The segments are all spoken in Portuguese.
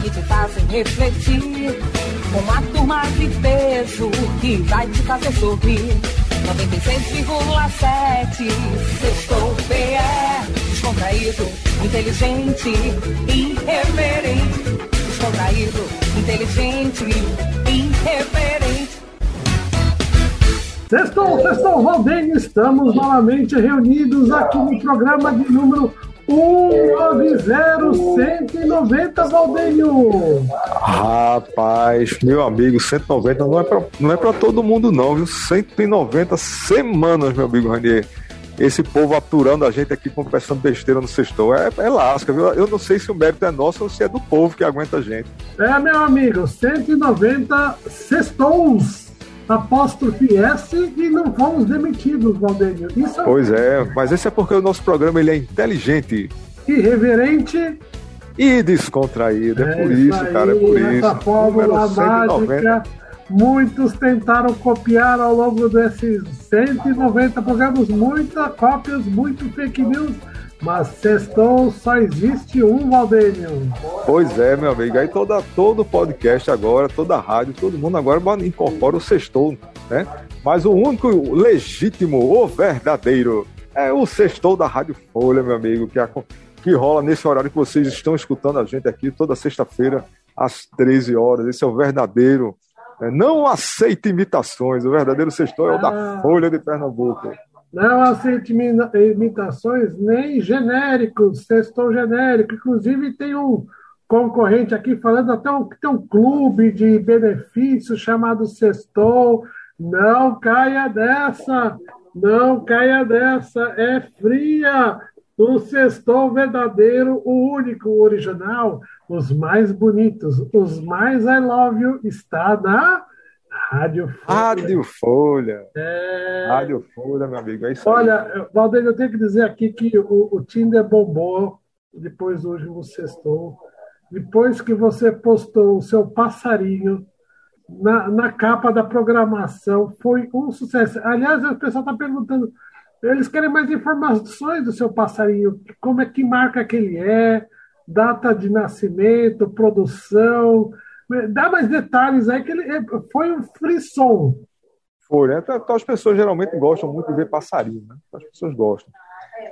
que te fazem refletir. Uma turma de peso que vai te fazer sorrir. 96,7 Sextou PE Descontraído, inteligente, irreverente Descontraído, inteligente, irreverente Sextou, sextou, Valdênio, estamos novamente reunidos aqui no programa de número 190 Valdenho! Rapaz, meu amigo, 190 não é pra, não é pra todo mundo, não, viu? 190 semanas, meu amigo Ranier. Esse povo aturando a gente aqui conversando besteira no sextou. É, é lasca, viu? Eu não sei se o mérito é nosso ou se é do povo que aguenta a gente. É, meu amigo, 190 sextous apóstrofe S e não fomos demitidos, Valdênio. Isso é... Pois é, mas esse é porque o nosso programa ele é inteligente. Irreverente. E descontraído. É, é por isso, aí, cara, é por essa isso. Essa fórmula mágica. Muitos tentaram copiar ao longo desses 190 programas, muitas cópias, muito fake news mas sextou só existe um, Valdênio. Pois é, meu amigo. Aí toda, todo podcast agora, toda rádio, todo mundo agora incorpora o sextou, né? Mas o único legítimo, o verdadeiro, é o sextou da Rádio Folha, meu amigo, que, a, que rola nesse horário que vocês estão escutando a gente aqui toda sexta-feira, às 13 horas. Esse é o verdadeiro. Né? Não aceite imitações. O verdadeiro sextou é o da ah. Folha de Pernambuco. Não aceito imitações nem genéricos, sextou genérico. Inclusive, tem um concorrente aqui falando até um, tem um clube de benefícios chamado Sextou. Não caia dessa, não caia dessa, é fria. O Sextou verdadeiro, o único, o original, os mais bonitos, os mais I love you, está na Rádio Folha. Rádio Folha. É... Rádio Folha, meu amigo. É isso Olha, aí. Valdeir, eu tenho que dizer aqui que o, o Tinder bombou depois do último sextou. Depois que você postou o seu passarinho na, na capa da programação, foi um sucesso. Aliás, o pessoal está perguntando, eles querem mais informações do seu passarinho, como é que marca que ele é, data de nascimento, produção, Dá mais detalhes aí, que ele é, foi um frisson. Foi, né? Então, as pessoas geralmente gostam muito de ver passarinho, né? As pessoas gostam.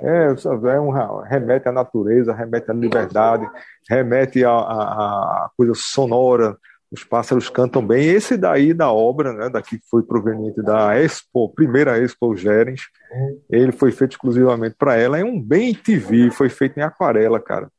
É, é um, remete à natureza, remete à liberdade, remete à, à, coisa sonora. Os pássaros cantam bem. Esse daí da obra, né, daqui foi proveniente da Expo, primeira Expo Gerens, ele foi feito exclusivamente para ela. É um bem TV, foi feito em aquarela, cara.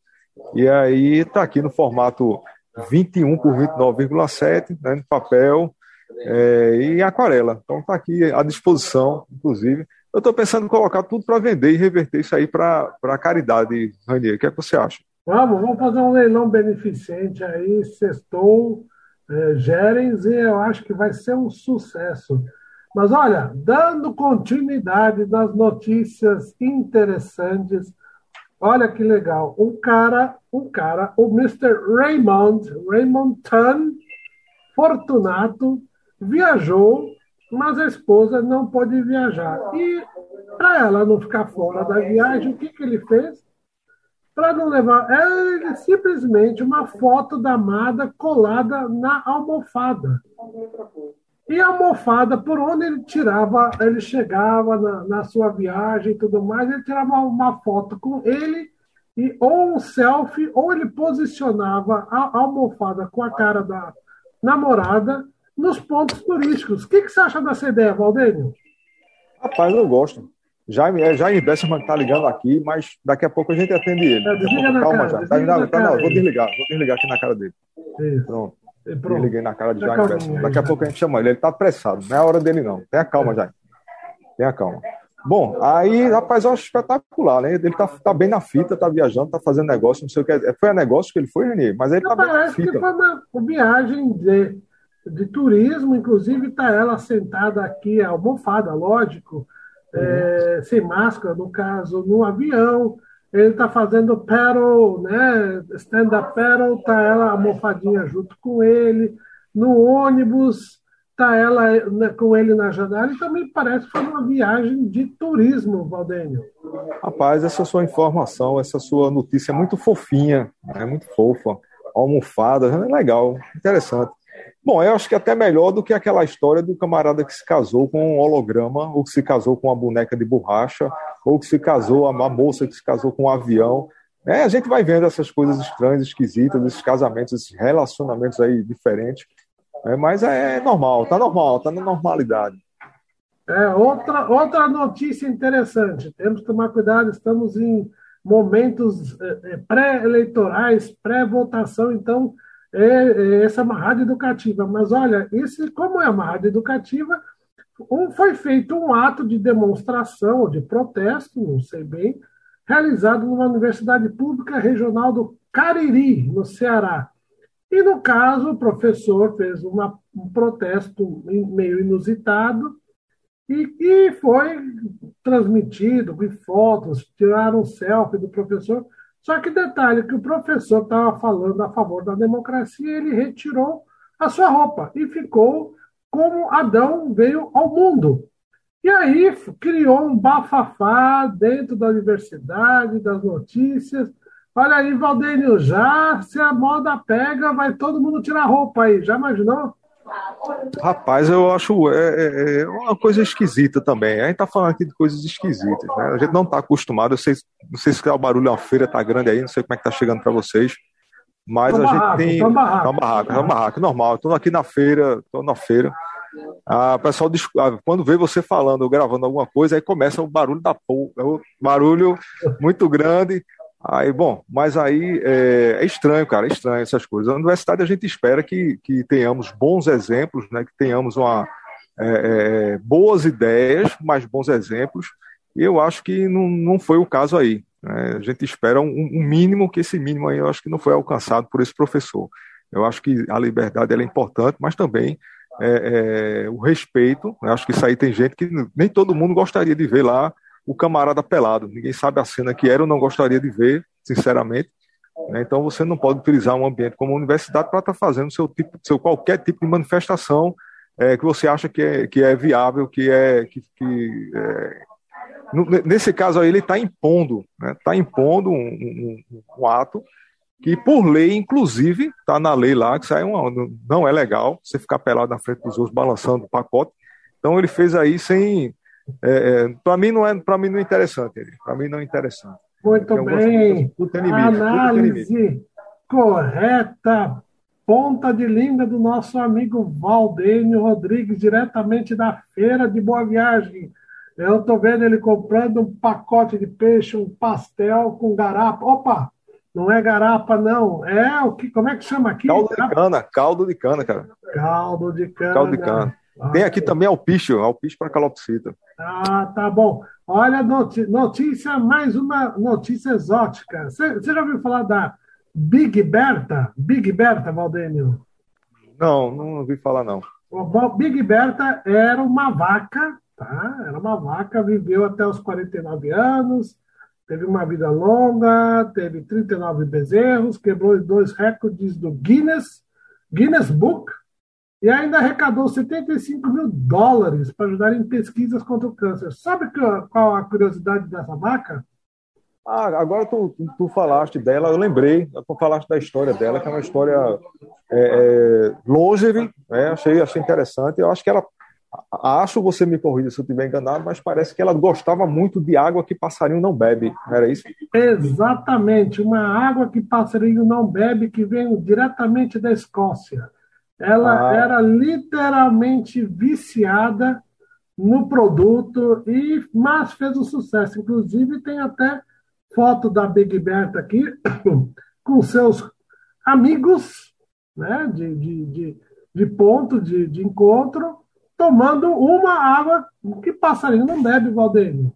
E aí tá aqui no formato 21 por 29,7 né, no papel é, e aquarela. Então está aqui à disposição, inclusive. Eu estou pensando em colocar tudo para vender e reverter isso aí para a caridade, Ranier. O que é que você acha? Vamos, vamos fazer um leilão beneficente aí, sextou, é, Gerens, e eu acho que vai ser um sucesso. Mas olha, dando continuidade nas notícias interessantes, Olha que legal. Um cara, um cara, o Mr. Raymond, Raymond Tan Fortunato, viajou, mas a esposa não pôde viajar. E para ela não ficar fora da viagem, o que, que ele fez? Para não levar, ele simplesmente uma foto da amada colada na almofada. E a almofada, por onde ele tirava, ele chegava na, na sua viagem e tudo mais, ele tirava uma foto com ele, e, ou um selfie, ou ele posicionava a, a almofada com a cara da namorada nos pontos turísticos. O que, que você acha dessa ideia, Valdênio? Rapaz, eu gosto. Jaime, é Jaime Besserman está ligando aqui, mas daqui a pouco a gente atende ele. É, desliga na Calma, cara, já. Tá, não, tá, não, vou desligar, vou desligar aqui na cara dele. Isso. Pronto. Pronto. liguei na cara de Jaime Besson. Daqui a pouco a gente chama ele. Ele tá apressado. Não é a hora dele, não. Tenha calma, Jaime. Tenha calma. Bom, aí, rapaz, eu acho espetacular, né? Ele tá, tá bem na fita, tá viajando, tá fazendo negócio, não sei o que. Foi a negócio que ele foi, Renê, mas ele tá bem na fita. que foi uma viagem de. de turismo, inclusive está ela sentada aqui, almofada, lógico, é, sem máscara, no caso, no avião. Ele está fazendo paddle, né? Stand-up paddle, está ela almofadinha junto com ele. No ônibus, está ela né, com ele na janela e também parece que foi uma viagem de turismo, Valdênio. Rapaz, essa sua informação, essa sua notícia é muito fofinha, é muito fofa, almofada, é legal, interessante. Bom, eu acho que é até melhor do que aquela história do camarada que se casou com um holograma, ou que se casou com uma boneca de borracha, ou que se casou, a moça que se casou com um avião. É, a gente vai vendo essas coisas estranhas, esquisitas, esses casamentos, esses relacionamentos aí diferentes. É, mas é normal, tá normal, tá na normalidade. É, outra, outra notícia interessante, temos que tomar cuidado, estamos em momentos é, é pré-eleitorais, pré-votação, então é, é, essa rádio educativa. Mas olha, esse, como é rádio educativa, um, foi feito um ato de demonstração, de protesto, não sei bem, realizado numa universidade pública regional do Cariri, no Ceará. E, no caso, o professor fez uma, um protesto meio inusitado e, e foi transmitido com fotos, tiraram um selfie do professor. Só que detalhe que o professor estava falando a favor da democracia, ele retirou a sua roupa e ficou como Adão veio ao mundo. E aí criou um bafafá dentro da universidade, das notícias, Olha aí, Valdênio, já se a moda pega, vai todo mundo tirar roupa aí. Já imaginou? Rapaz, eu acho é, é, é uma coisa esquisita também. A gente tá falando aqui de coisas esquisitas, né? A gente não tá acostumado. Eu sei, não sei se o barulho é uma feira, tá grande aí, não sei como é que tá chegando para vocês. Mas a barraco, gente tem. É barraco. É um barraco, é barraco, normal. Estou aqui na feira, estou na feira. Ah, o pessoal, ah, quando vê você falando, gravando alguma coisa, aí começa o barulho da porra, o barulho muito grande. Aí, bom, mas aí é, é, estranho, cara, é estranho essas coisas. Na universidade a gente espera que, que tenhamos bons exemplos, né, que tenhamos uma, é, é, boas ideias, mas bons exemplos, e eu acho que não, não foi o caso aí. Né? A gente espera um, um, mínimo, que esse mínimo aí eu acho que não foi alcançado por esse professor. Eu acho que a liberdade é importante, mas também é, é, o respeito. Né? Acho que isso aí tem gente que nem todo mundo gostaria de ver lá o camarada pelado. Ninguém sabe a cena que era, eu não gostaria de ver, sinceramente. Né? Então você não pode utilizar um ambiente como a universidade para estar tá fazendo seu tipo, seu qualquer tipo de manifestação é, que você acha que é, que é viável, que é que, que é... nesse caso aí ele está impondo, está né? Tá impondo um, um, um, ato que por lei, inclusive, está na lei lá que aí é uma, não é legal você ficar pelado na frente dos outros balançando o pacote. Então ele fez aí sem é, é, para mim não é para mim não é interessante para mim não é interessante muito bem análise correta ponta de língua do nosso amigo Valdênio Rodrigues diretamente da feira de Boa Viagem eu estou vendo ele comprando um pacote de peixe um pastel com garapa opa não é garapa, não. É o que? Como é que chama aqui? Caldo de cana, caldo de cana, cara. Caldo de cana. Caldo de cana. Tem aqui também alpiste, alpiste para calopsita. Ah, tá bom. Olha, notícia, mais uma notícia exótica. Você já ouviu falar da Big Berta? Big Berta, Valdênio? Não, não ouvi falar, não. O Big Berta era uma vaca, tá? Era uma vaca, viveu até os 49 anos, teve uma vida longa, teve 39 bezerros, quebrou dois recordes do Guinness, Guinness Book, e ainda arrecadou 75 mil dólares para ajudar em pesquisas contra o câncer. Sabe qual a curiosidade dessa vaca? Ah, agora tu, tu falaste dela, eu lembrei, tu falaste da história dela, que é uma história é, é, longeve, né? achei, achei interessante. Eu acho que ela, acho você me corrija se eu estiver enganado, mas parece que ela gostava muito de água que passarinho não bebe, não era isso? Exatamente, uma água que passarinho não bebe, que vem diretamente da Escócia. Ela ah. era literalmente viciada no produto, e mas fez um sucesso. Inclusive, tem até foto da Big Berta aqui, com seus amigos né, de, de, de, de ponto de, de encontro, tomando uma água que passarinho não bebe, Valdênio.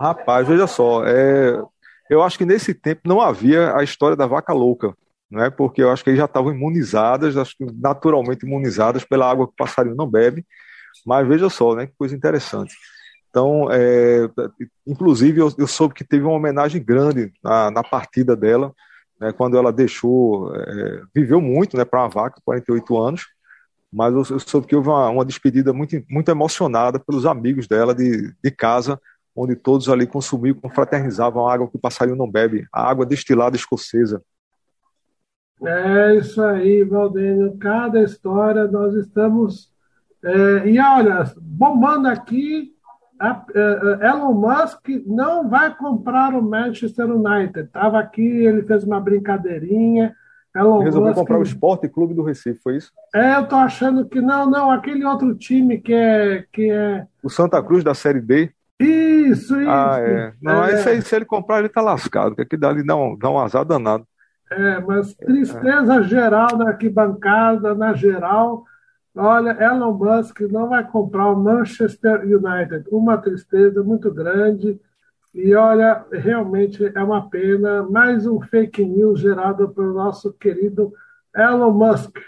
Rapaz, veja só, é, eu acho que nesse tempo não havia a história da vaca louca. Não é? Porque eu acho que eles já estavam imunizadas, acho que naturalmente imunizadas pela água que o passarinho não bebe. Mas veja só, né? Que coisa interessante. Então, é, inclusive, eu, eu, soube que teve uma homenagem grande na, na partida dela, né, quando ela deixou, é, viveu muito né, para uma vaca, 48 anos, mas eu, eu soube que houve uma, uma, despedida muito, muito emocionada pelos amigos dela de, de casa, onde todos ali consumiam, confraternizavam a água que o passarinho não bebe, a água destilada escocesa. É isso aí, Valdênio. Cada história nós estamos. É, e olha, bombando aqui a, uh, Elon Musk não vai comprar o Manchester United. Estava aqui, ele fez uma brincadeirinha. Elon resolveu Musk... comprar o Esporte Clube do Recife, foi isso? É, eu tô achando que não, não, aquele outro time que é. Que é... O Santa Cruz da Série D. Isso, isso. Ah, é. Não, é. Aí, se ele comprar, ele tá lascado, porque aqui dali dá um, dá um azar danado. É, mas tristeza geral na arquibancada, na geral. Olha, Elon Musk não vai comprar o Manchester United. Uma tristeza muito grande. E olha, realmente é uma pena. Mais um fake news gerado pelo nosso querido Elon Musk.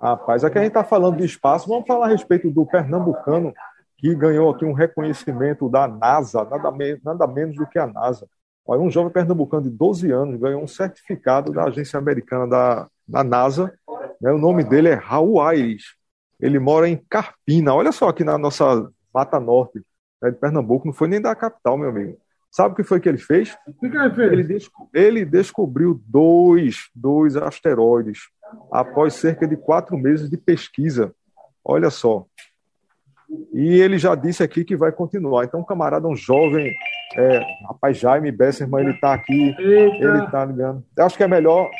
Rapaz, aqui a gente está falando de espaço, vamos falar a respeito do pernambucano que ganhou aqui um reconhecimento da NASA, nada, me nada menos do que a NASA. Olha, um jovem pernambucano de 12 anos ganhou um certificado da agência americana da, da NASA né? O nome dele é Raul Aires. Ele mora em Carpina. Olha só aqui na nossa Mata Norte né, de Pernambuco. Não foi nem da capital, meu amigo. Sabe o que foi que ele fez? O que ele fez? Ele, desco ele descobriu dois, dois asteroides após cerca de quatro meses de pesquisa. Olha só. E ele já disse aqui que vai continuar. Então, um camarada, um jovem, é, rapaz, Jaime Besserman, ele está aqui, Eita. ele está ligando. Eu acho que é melhor. O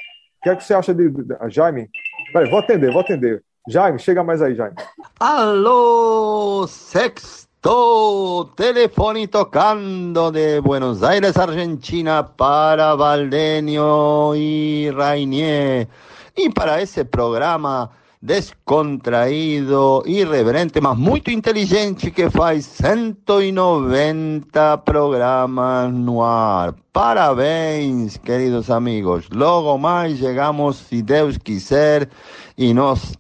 que é que você acha de, de Jaime? Peraí, vou atender, vou atender. Jaime, chega mais aí, Jaime. Alô, sexto, telefone tocando de Buenos Aires, Argentina, para Valdenio y Rainier. Y para ese programa descontraído, irreverente, mas muito inteligente que faz 190 programas no ar. Parabéns, queridos amigos. Logo mais chegamos, se Deus quiser, e nossa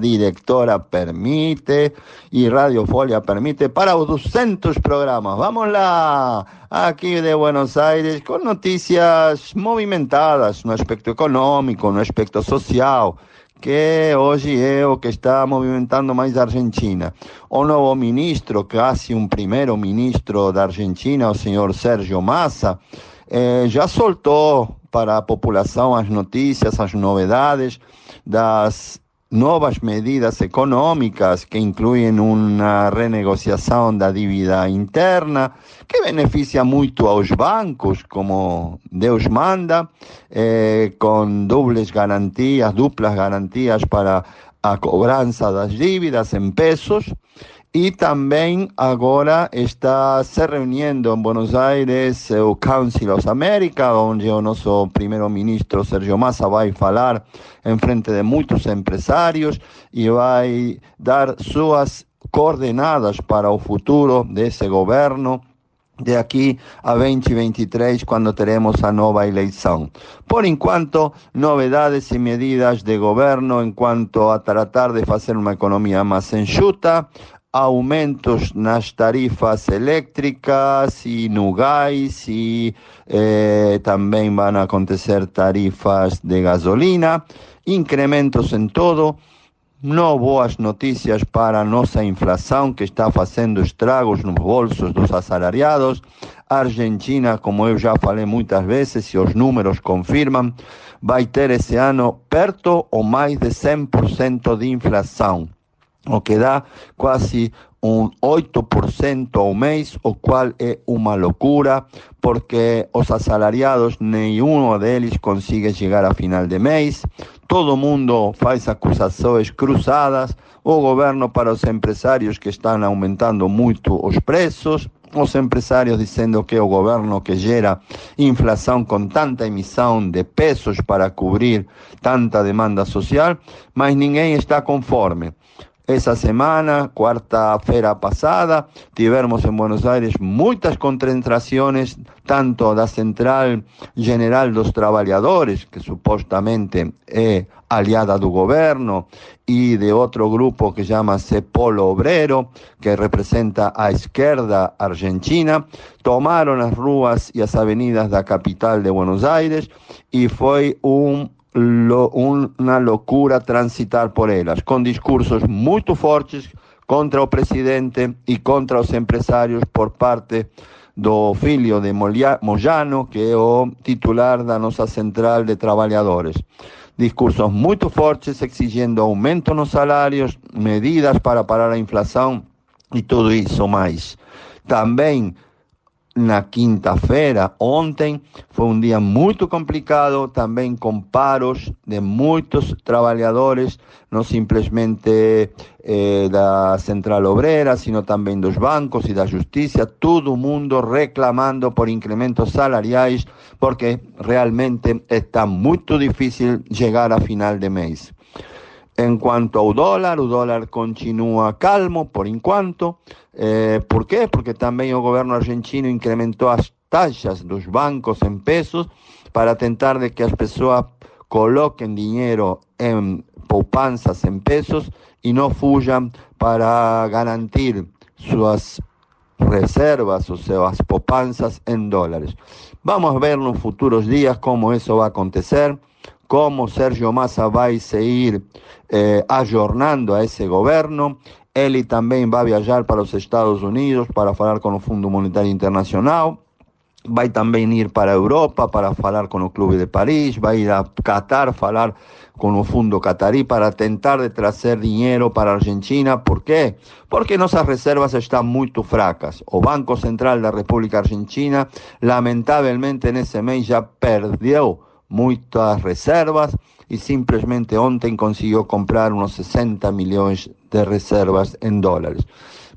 diretora permite e Radio Folia permite para os 200 programas. Vamos lá, aqui de Buenos Aires, com notícias movimentadas no aspecto econômico, no aspecto social que hoje é o que está movimentando mais a Argentina. O novo ministro, quase um primeiro ministro da Argentina, o senhor Sérgio Massa, eh, já soltou para a população as notícias, as novidades das novas medidas económicas que incluyen una renegociación da dívida interna, que beneficia mucho a los bancos, como Deus manda, eh, con dobles garantías, duplas garantías para a cobrança das dívidas en pesos, y también ahora está se reuniendo en Buenos Aires el Council of America, donde o nosso primeiro ministro Sergio Massa vai falar en frente de muchos empresarios y vai dar sus coordenadas para o futuro desse governo de aquí a 2023, cuando teremos a nova eleição. Por enquanto, novedades y medidas de gobierno en cuanto a tratar de hacer una economía más enxuta, aumentos nas tarifas eléctricas e no gás e eh, também vão acontecer tarifas de gasolina, incrementos em todo, não boas notícias para a nossa inflação que está fazendo estragos nos bolsos dos assalariados. A Argentina, como eu já falei muitas vezes e os números confirmam, vai ter esse ano perto ou mais de 100% de inflação o que dá quase un 8% ao mês, o cual é uma loucura, porque os asalariados, nenhum deles consigue chegar a final de mês, todo mundo faz acusações cruzadas, o governo para os empresários que estão aumentando muito os preços, os empresários dizendo que é o governo que gera inflação com tanta emissão de pesos para cobrir tanta demanda social, mas ninguém está conforme. Essa semana, quarta-feira passada, tivemos em Buenos Aires muitas concentrações, tanto da Central General dos Trabalhadores, que supostamente é aliada do governo, e de outro grupo que chama Cepolo Obrero, que representa a esquerda argentina, tomaram as ruas e as avenidas da capital de Buenos Aires e foi um lo, una locura transitar por elas, com discursos muito fortes contra o presidente e contra os empresários por parte do filho de Moyano, que é o titular da nossa central de trabalhadores. Discursos muito fortes exigindo aumento nos salários, medidas para parar a inflação e tudo isso mais. Também na quinta-feira, ontem, foi um dia muito complicado, também com paros de muitos trabalhadores, não simplesmente eh, da Central Obrera, sino também dos bancos e da justiça, todo mundo reclamando por incrementos salariais, porque realmente está muito difícil chegar a final de mês. En cuanto ao dólar, o dólar continua calmo por enquanto. Eh, por quê? Porque também o governo argentino incrementou as taxas dos bancos em pesos para tentar de que as pessoas coloquem dinheiro em poupanças em pesos e não fujam para garantir suas reservas, ou suas poupanças em dólares. Vamos ver nos futuros dias como isso vai acontecer cómo Sergio Massa vai seguir eh, ajornando a esse governo. Ele também vai viajar para os Estados Unidos para falar com o Fundo Monetário Internacional. Vai também ir para a Europa para falar com o Clube de Paris. Vai ir a Qatar falar com o Fundo Catarí para tentar de trazer dinheiro para a Argentina. Por quê? Porque nossas reservas estão muito fracas. O Banco Central da República Argentina, lamentavelmente, nesse mês já perdeu muitas reservas e simplesmente ontem conseguiu comprar uns 60 milhões de reservas em dólares.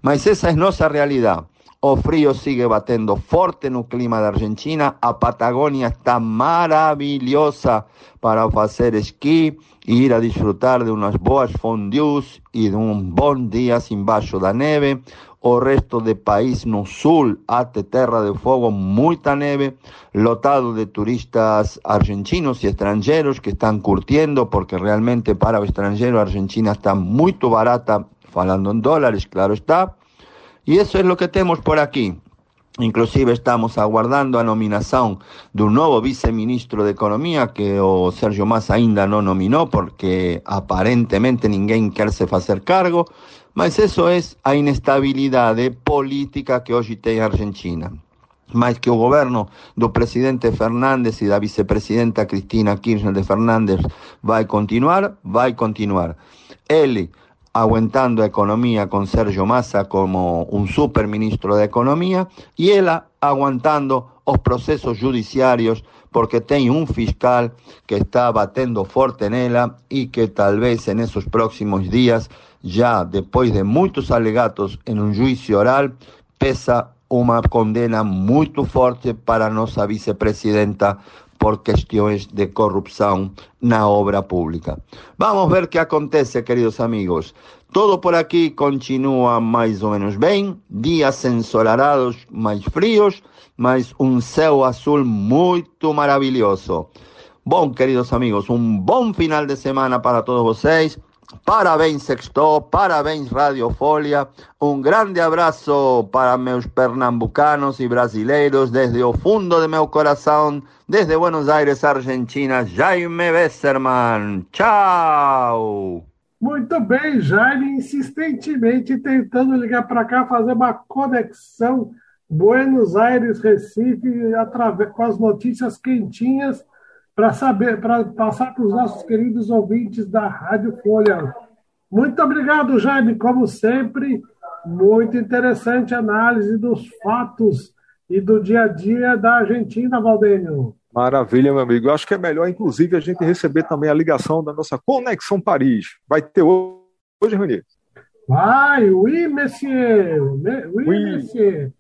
Mas essa é nossa realidade. O frio sigue batendo forte no clima da Argentina. A Patagônia está maravilhosa para fazer esqui e ir a desfrutar de umas boas fondues e de um bom dia embaixo da neve o resto del país no sul até Terra de Fogo muita neve, lotado de turistas argentinos y extranjeros que están curtiendo porque realmente para o extranjero Argentina está muy barata, falando en dólares, claro está. Y eso es lo que tenemos por aquí. Inclusive estamos aguardando a nominación de un nuevo viceministro de Economía que o Sergio Massa ainda no nominó porque aparentemente ninguém quer se hacer cargo. Mas isso é a inestabilidade política que hoje tem a Argentina. Mas que o governo do presidente Fernandes e da vicepresidenta Cristina Kirchner de Fernandes vai continuar, vai continuar. Ele aguentando a economia com Sérgio Massa como um superministro da economia e ela aguantando os processos judiciários porque tem um fiscal que está batendo forte nela e que talvez nesses próximos dias já depois de muitos alegatos em um juízo oral, pesa uma condena muito forte para nossa vicepresidenta por questões de corrupção na obra pública. Vamos ver o que acontece, queridos amigos. Todo por aqui continua mais ou menos bem, dias ensolarados mais frios, mas um céu azul muito maravilhoso. Bom, queridos amigos, um bom final de semana para todos vocês. Parabéns Sexto, parabéns Folia, un grande abrazo para meus pernambucanos y brasileiros desde o fundo de meu corazón, desde Buenos Aires, Argentina, Jaime Besserman. Tchau! Muito bem, Jaime, insistentemente tentando ligar para cá, fazer uma conexão Buenos Aires, Recife, através, com as notícias quentinhas para saber, para passar para os nossos queridos ouvintes da Rádio Folha. Muito obrigado, Jaime, como sempre, muito interessante a análise dos fatos e do dia a dia da Argentina, Valdênio. Maravilha, meu amigo. Eu acho que é melhor, inclusive, a gente receber também a ligação da nossa Conexão Paris. Vai ter hoje, Renier? Vai, oui, monsieur. Oui, oui. monsieur.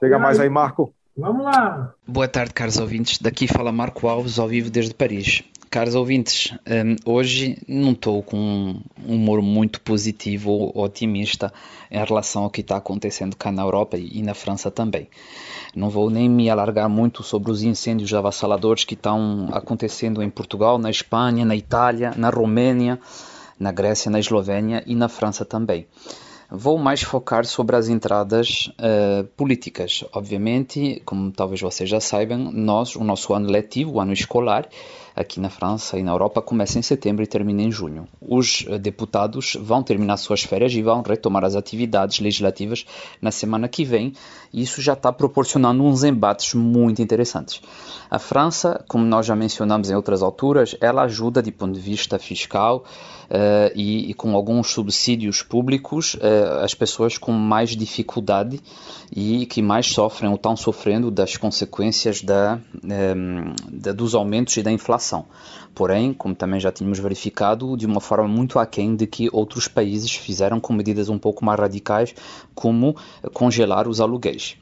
Chega mais aí, Marco. Vamos lá! Boa tarde, caros ouvintes. Daqui fala Marco Alves, ao vivo desde Paris. Caros ouvintes, um, hoje não estou com um humor muito positivo ou otimista em relação ao que está acontecendo cá na Europa e na França também. Não vou nem me alargar muito sobre os incêndios avassaladores que estão acontecendo em Portugal, na Espanha, na Itália, na Romênia, na Grécia, na Eslovénia e na França também. Vou mais focar sobre as entradas uh, políticas. Obviamente, como talvez vocês já saibam, nós, o nosso ano letivo, o ano escolar, aqui na França e na Europa, começa em setembro e termina em junho. Os uh, deputados vão terminar suas férias e vão retomar as atividades legislativas na semana que vem. Isso já está proporcionando uns embates muito interessantes. A França, como nós já mencionamos em outras alturas, ela ajuda de ponto de vista fiscal uh, e, e, com alguns subsídios públicos uh, as pessoas com mais dificuldade e que mais sofrem ou estão sofrendo das consequências da, eh, da, dos aumentos e da inflação. Porém, como também já tínhamos verificado, de uma forma muito aquém de que outros países fizeram com medidas um pouco mais radicais, como congelar os aluguéis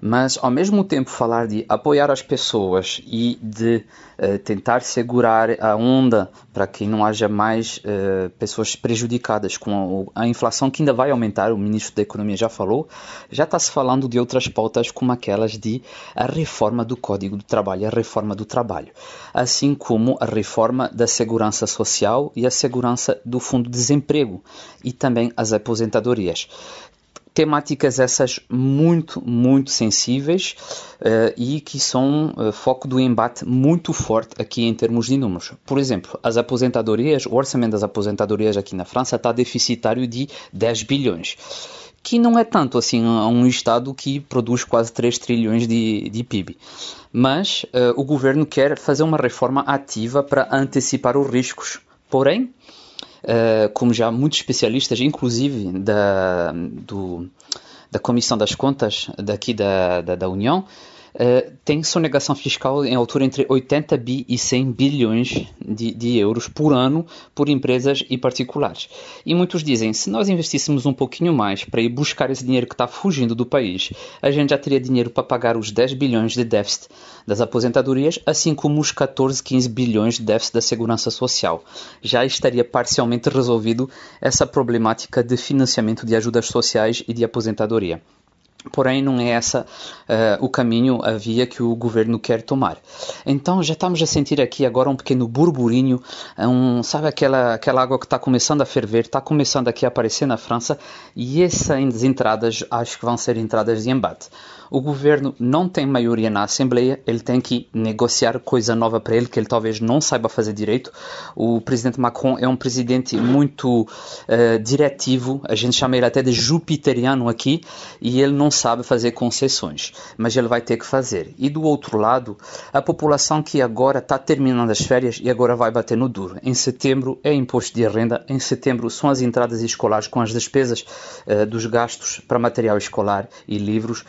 mas ao mesmo tempo falar de apoiar as pessoas e de uh, tentar segurar a onda para que não haja mais uh, pessoas prejudicadas com a, a, inflação que ainda vai aumentar, o ministro da Economia já falou, já está se falando de outras pautas como aquelas de a reforma do Código do Trabalho, a reforma do trabalho, assim como a reforma da segurança social e a segurança do Fundo de Desemprego e também as aposentadorias temáticas essas muito, muito sensíveis uh, e que são uh, foco do embate muito forte aqui em termos de números. Por exemplo, as aposentadorias, o orçamento das aposentadorias aqui na França está deficitário de 10 bilhões que não é tanto assim um Estado que produz quase 3 trilhões de, de PIB. Mas uh, o governo quer fazer uma reforma ativa para antecipar os riscos. Porém, uh, como já muitos especialistas, inclusive da, do, da Comissão das Contas daqui da, da, da União, uh, tem sonegação fiscal em altura entre 80 bi e 100 bilhões de, de, euros por ano por empresas e particulares. E muitos dizem, se nós investíssemos um pouquinho mais para ir buscar esse dinheiro que está fugindo do país, a gente já teria dinheiro para pagar os 10 bilhões de déficit das aposentadorias, assim como os 14, 15 bilhões de déficit da segurança social. Já estaria parcialmente resolvido essa problemática de financiamento de ajudas sociais e de aposentadoria. Porém, não é essa uh, o caminho, a via que o governo quer tomar. Então, já estamos a sentir aqui agora um pequeno burburinho, um, sabe aquela, aquela água que está começando a ferver, está começando aqui a aparecer na França, e essas entradas acho que vão ser entradas de embate o governo não tem maioria na Assembleia, ele tem que negociar coisa nova para ele que ele talvez não saiba fazer direito. O presidente Macron é um presidente muito uh, diretivo, a gente chama ele até de jupiteriano aqui, e ele não sabe fazer concessões, mas ele vai ter que fazer. E do outro lado, a população que agora está terminando as férias e agora vai bater no duro. Em setembro é imposto de renda, em setembro são as entradas escolares com as despesas uh, dos gastos para material escolar e livros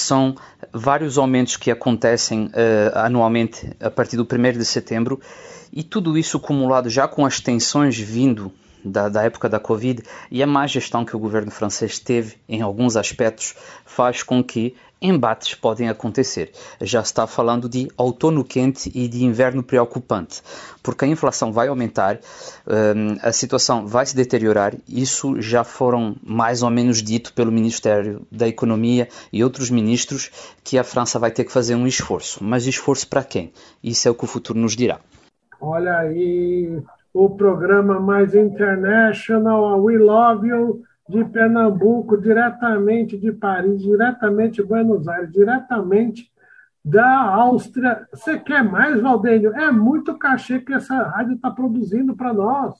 são vários aumentos que acontecem uh, anualmente a partir do 1 de setembro e tudo isso acumulado já com as tensões vindo da, da, época da Covid e a má gestão que o governo francês teve em alguns aspectos faz com que embates podem acontecer. Já está falando de outono quente e de inverno preocupante, porque a inflação vai aumentar, hum, a situação vai se deteriorar. Isso já foram mais ou menos dito pelo Ministério da Economia e outros ministros que a França vai ter que fazer um esforço. Mas esforço para quem? Isso é o que o futuro nos dirá. Olha aí o programa mais international, We Love You de Pernambuco, diretamente de Paris, diretamente de Buenos Aires, diretamente da Áustria. Você quer mais, Valdênio? É muito cachê que essa rádio está produzindo para nós.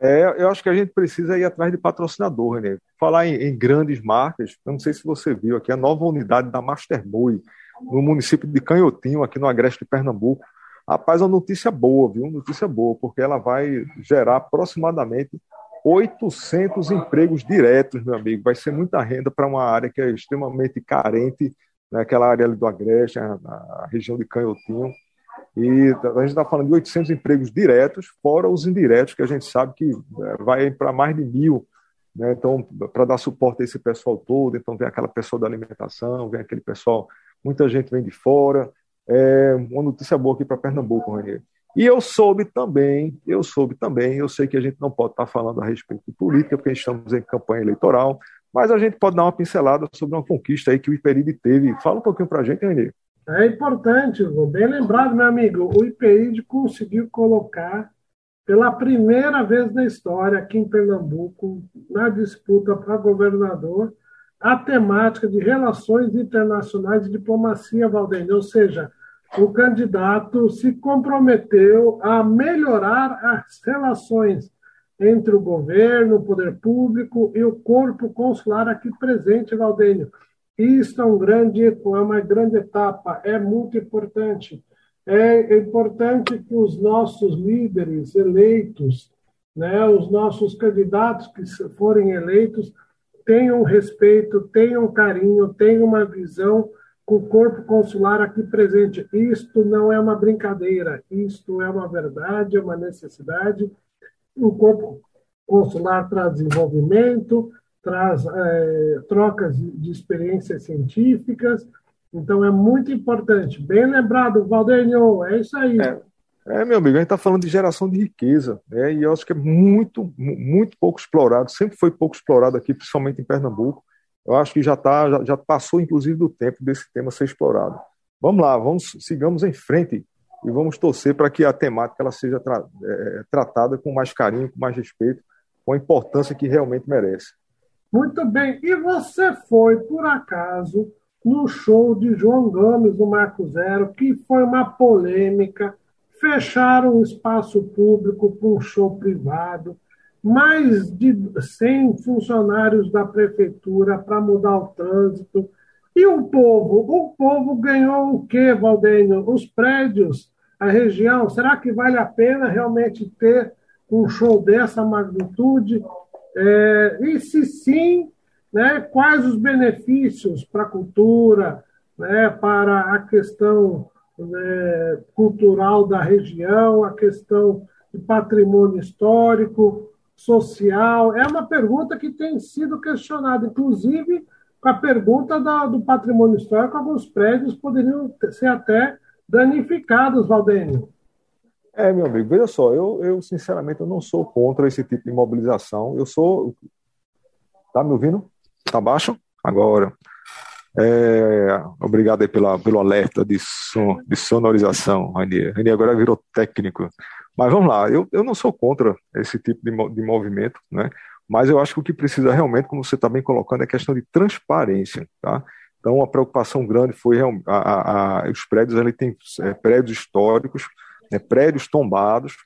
É, eu acho que a gente precisa ir atrás de patrocinador, né? Falar em, em, grandes marcas, eu não sei se você viu aqui, a nova unidade da Masterboy, no município de Canhotinho, aqui no Agreste de Pernambuco. Rapaz, é uma notícia boa, viu? Notícia boa, porque ela vai gerar aproximadamente 800 empregos diretos, meu amigo. Vai ser muita renda para uma área que é extremamente carente, naquela né? área ali do Agreste, a, a região de Canhotinho. E a gente está falando de 800 empregos diretos, fora os indiretos, que a gente sabe que é, vai para mais de mil. Né? Então, para dar suporte a esse pessoal todo, então vem aquela pessoa da alimentação, vem aquele pessoal, muita gente vem de fora. É uma notícia boa aqui para Pernambuco, Ranier. E eu soube também, eu soube também, eu sei que a gente não pode estar falando a respeito de política, porque estamos em campanha eleitoral, mas a gente pode dar uma pincelada sobre uma conquista aí que o Iperide teve. Fala um pouquinho para a gente, Renê. É importante, bem lembrado, meu amigo. O Iperide conseguiu colocar pela primeira vez na história aqui em Pernambuco, na disputa para governador, a temática de relações internacionais e diplomacia, Valdênio, ou seja, o candidato se comprometeu a melhorar as relações entre o governo, o poder público e o corpo consular aqui presente, Valdênio. Isso é, um grande, é uma grande etapa, é muito importante. É importante que os nossos líderes eleitos, né, os nossos candidatos que forem eleitos, tenham respeito, tenham carinho, tenham uma visão o corpo consular aqui presente. Isto não é uma brincadeira, isto é uma verdade, é uma necessidade. O corpo consular traz desenvolvimento, traz é, trocas de experiências científicas, então é muito importante. Bem lembrado, Valdenio, é isso aí. É. É, meu amigo, a gente está falando de geração de riqueza, né? e eu acho que é muito, muito pouco explorado, sempre foi pouco explorado aqui, principalmente em Pernambuco. Eu acho que já, tá, já, já passou, inclusive, do tempo desse tema ser explorado. Vamos lá, vamos sigamos em frente e vamos torcer para que a temática ela seja tra é, tratada com mais carinho, com mais respeito, com a importância que realmente merece. Muito bem. E você foi, por acaso, no show de João Gomes, no Marco Zero, que foi uma polêmica fecharam o espaço público para um show privado, mais de 100 funcionários da prefeitura para mudar o trânsito. E o povo? O povo ganhou o quê, Valdênio? Os prédios, a região. Será que vale a pena realmente ter um show dessa magnitude? É, e se sim, né, quais os benefícios para a cultura, né, para a questão né, cultural da região, a questão de patrimônio histórico, social. É uma pergunta que tem sido questionada, inclusive com a pergunta da, do patrimônio histórico, alguns prédios poderiam ser até danificados, Valdênio. É, meu amigo, veja só, eu, eu sinceramente eu não sou contra esse tipo de mobilização. Eu sou. Tá me ouvindo? Tá baixo? Agora. É, obrigado aí pela, pelo alerta de, som, de sonorização, Rani. Rani agora virou técnico. Mas vamos lá, eu, eu não sou contra esse tipo de, de movimento, né? mas eu acho que o que precisa realmente, como você está bem colocando, é questão de transparência. Tá? Então, a preocupação grande foi a, a, a, os prédios, ele tem é, prédios históricos, né, prédios tombados,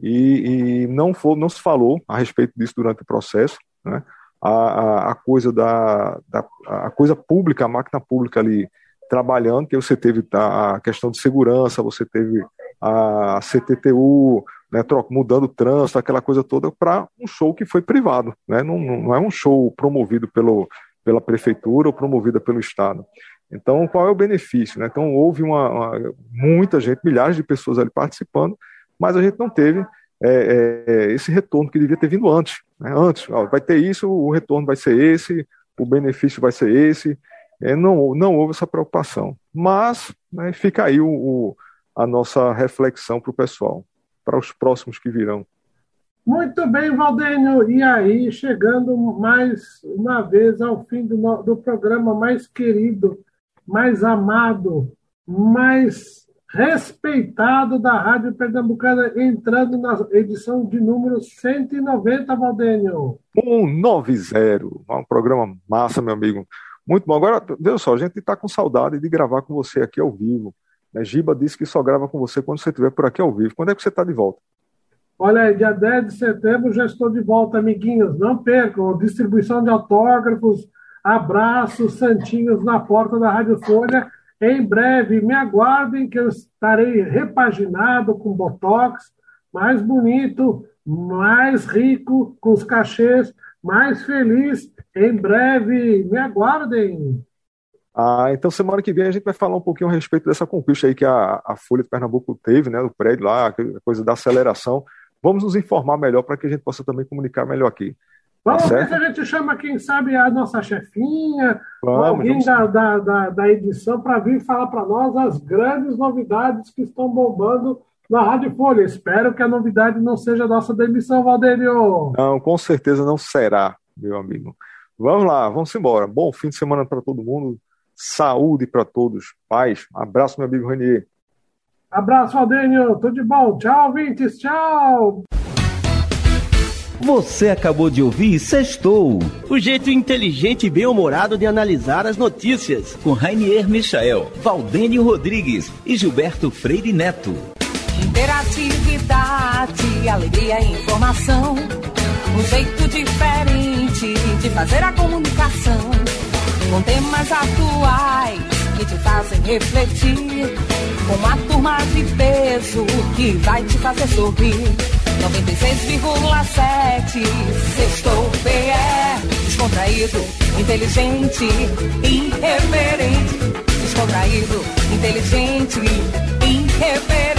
e, e não, for, não se falou a respeito disso durante o processo. Né? a, a, coisa da, da, a coisa pública, a máquina pública ali trabalhando, que você teve a questão de segurança, você teve a CTTU, né, troca, mudando o trânsito, aquela coisa toda, para um show que foi privado, né, não, não é um show promovido pelo, pela prefeitura ou promovida pelo Estado. Então, qual é o benefício? Né? Então, houve uma, uma, muita gente, milhares de pessoas ali participando, mas a gente não teve é, é, é, esse retorno que devia ter vindo antes. Né? Antes, ó, vai ter isso, o retorno vai ser esse, o benefício vai ser esse. É, não, não houve essa preocupação. Mas né, fica aí o, o, a nossa reflexão para o pessoal, para os próximos que virão. Muito bem, Valdênio. E aí, chegando mais uma vez ao fim do, do programa mais querido, mais amado, mais respeitado da Rádio Pernambucana, entrando na edição de número 190, Valdênio. 190, um programa massa, meu amigo. Muito bom. Agora, veja só, a gente está com saudade de gravar com você aqui ao vivo. Né? Giba disse que só grava com você quando você estiver por aqui ao vivo. Quando é que você está de volta? Olha, dia 10 de setembro já estou de volta, amiguinhos. Não percam, distribuição de autógrafos, abraços, santinhos na porta da Rádio Folha em breve, me aguardem que eu estarei repaginado com botox, mais bonito, mais rico, com os cachês, mais feliz. Em breve, me aguardem. Ah, então semana que vem a gente vai falar um pouquinho a respeito dessa conquista aí que a, a Folha de Pernambuco teve, né, do prédio lá, a coisa da aceleração. Vamos nos informar melhor para que a gente possa também comunicar melhor aqui. Vamos tá ver se a gente chama, quem sabe, a nossa chefinha, vamos, alguém vamos... Da, da, da, da, edição, para vir falar para nós as grandes novidades que estão bombando na Rádio Folha. Espero que a novidade não seja a nossa demissão, Valdênio. Não, com certeza não será, meu amigo. Vamos lá, vamos embora. Bom fim de semana para todo mundo. Saúde para todos. Paz. Abraço, meu amigo Renier. Abraço, Valdênio. Tudo de bom. Tchau, Vintes. Tchau. Você acabou de ouvir Sextou, o jeito inteligente e bem-humorado de analisar as notícias, com Rainier Michael, Valdênio Rodrigues e Gilberto Freire Neto. Interatividade, alegria e informação. Um jeito diferente de fazer a comunicação. Com temas atuais que te fazem refletir. Com uma turma de peso que vai te fazer sorrir. 96,7 Sextou PE Descontraído, inteligente, irreverente Descontraído, inteligente, irreverente